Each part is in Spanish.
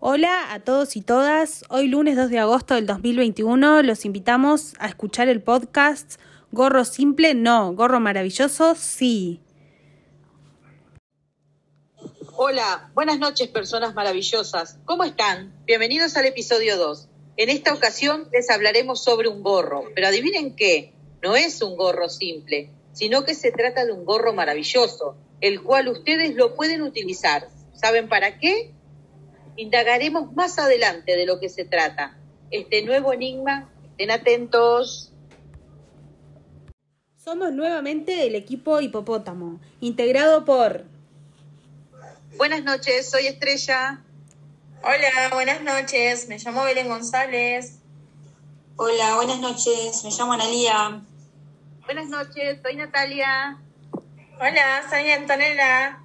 Hola a todos y todas. Hoy lunes 2 de agosto del 2021 los invitamos a escuchar el podcast Gorro Simple, no, Gorro Maravilloso, sí. Hola, buenas noches personas maravillosas. ¿Cómo están? Bienvenidos al episodio 2. En esta ocasión les hablaremos sobre un gorro, pero adivinen qué, no es un gorro simple, sino que se trata de un gorro maravilloso, el cual ustedes lo pueden utilizar. ¿Saben para qué? Indagaremos más adelante de lo que se trata. Este nuevo enigma, estén atentos. Somos nuevamente el equipo Hipopótamo, integrado por... Buenas noches, soy Estrella. Hola, buenas noches, me llamo Belén González. Hola, buenas noches, me llamo Analía. Buenas noches, soy Natalia. Hola, soy Antonella.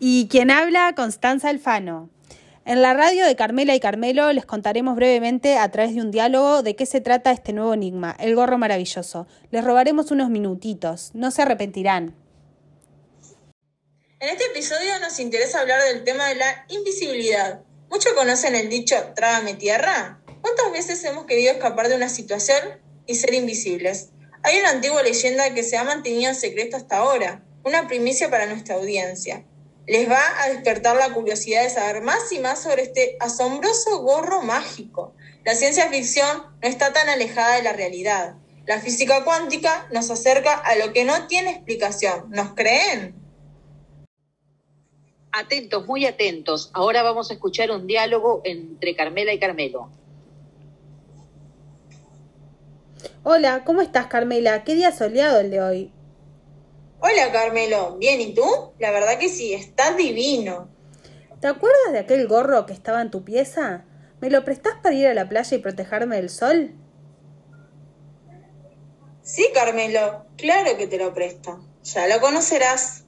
Y quien habla, Constanza Alfano. En la radio de Carmela y Carmelo les contaremos brevemente a través de un diálogo de qué se trata este nuevo enigma, el gorro maravilloso. Les robaremos unos minutitos, no se arrepentirán. En este episodio nos interesa hablar del tema de la invisibilidad. ¿Muchos conocen el dicho trágame tierra? ¿Cuántas veces hemos querido escapar de una situación y ser invisibles? Hay una antigua leyenda que se ha mantenido en secreto hasta ahora, una primicia para nuestra audiencia les va a despertar la curiosidad de saber más y más sobre este asombroso gorro mágico. La ciencia ficción no está tan alejada de la realidad. La física cuántica nos acerca a lo que no tiene explicación. ¿Nos creen? Atentos, muy atentos. Ahora vamos a escuchar un diálogo entre Carmela y Carmelo. Hola, ¿cómo estás Carmela? ¿Qué día soleado el de hoy? Hola Carmelo, bien, ¿y tú? La verdad que sí, estás divino. ¿Te acuerdas de aquel gorro que estaba en tu pieza? ¿Me lo prestás para ir a la playa y protegerme del sol? Sí, Carmelo, claro que te lo presto. Ya lo conocerás.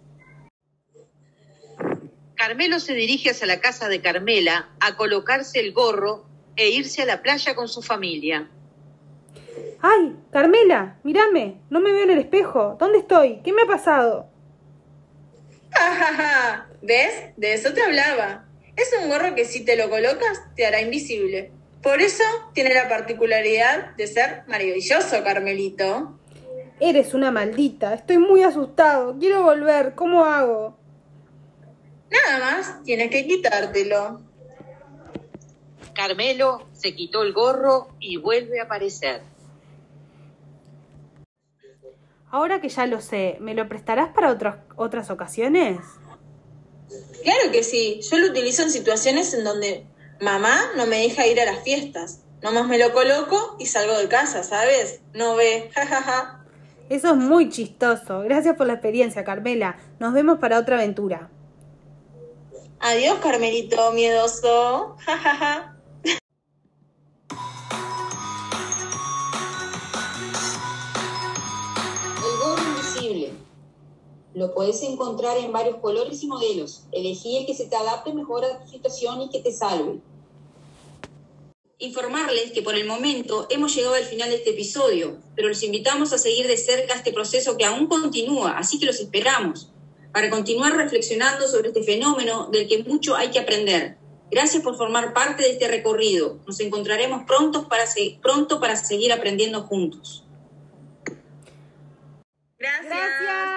Carmelo se dirige hacia la casa de Carmela a colocarse el gorro e irse a la playa con su familia. ¡Ay! Carmela, mírame, no me veo en el espejo. ¿Dónde estoy? ¿Qué me ha pasado? ¿Ves? De eso te hablaba. Es un gorro que si te lo colocas te hará invisible. Por eso tiene la particularidad de ser maravilloso, Carmelito. Eres una maldita. Estoy muy asustado. Quiero volver. ¿Cómo hago? Nada más, tienes que quitártelo. Carmelo se quitó el gorro y vuelve a aparecer. Ahora que ya lo sé, ¿me lo prestarás para otras otras ocasiones? Claro que sí. Yo lo utilizo en situaciones en donde mamá no me deja ir a las fiestas. Nomás me lo coloco y salgo de casa, ¿sabes? No ve. Eso es muy chistoso. Gracias por la experiencia, Carmela. Nos vemos para otra aventura. Adiós, Carmelito miedoso. Lo puedes encontrar en varios colores y modelos. Elegí el que se te adapte mejor a tu situación y que te salve. Informarles que por el momento hemos llegado al final de este episodio, pero los invitamos a seguir de cerca este proceso que aún continúa, así que los esperamos, para continuar reflexionando sobre este fenómeno del que mucho hay que aprender. Gracias por formar parte de este recorrido. Nos encontraremos pronto para, pronto para seguir aprendiendo juntos. Gracias.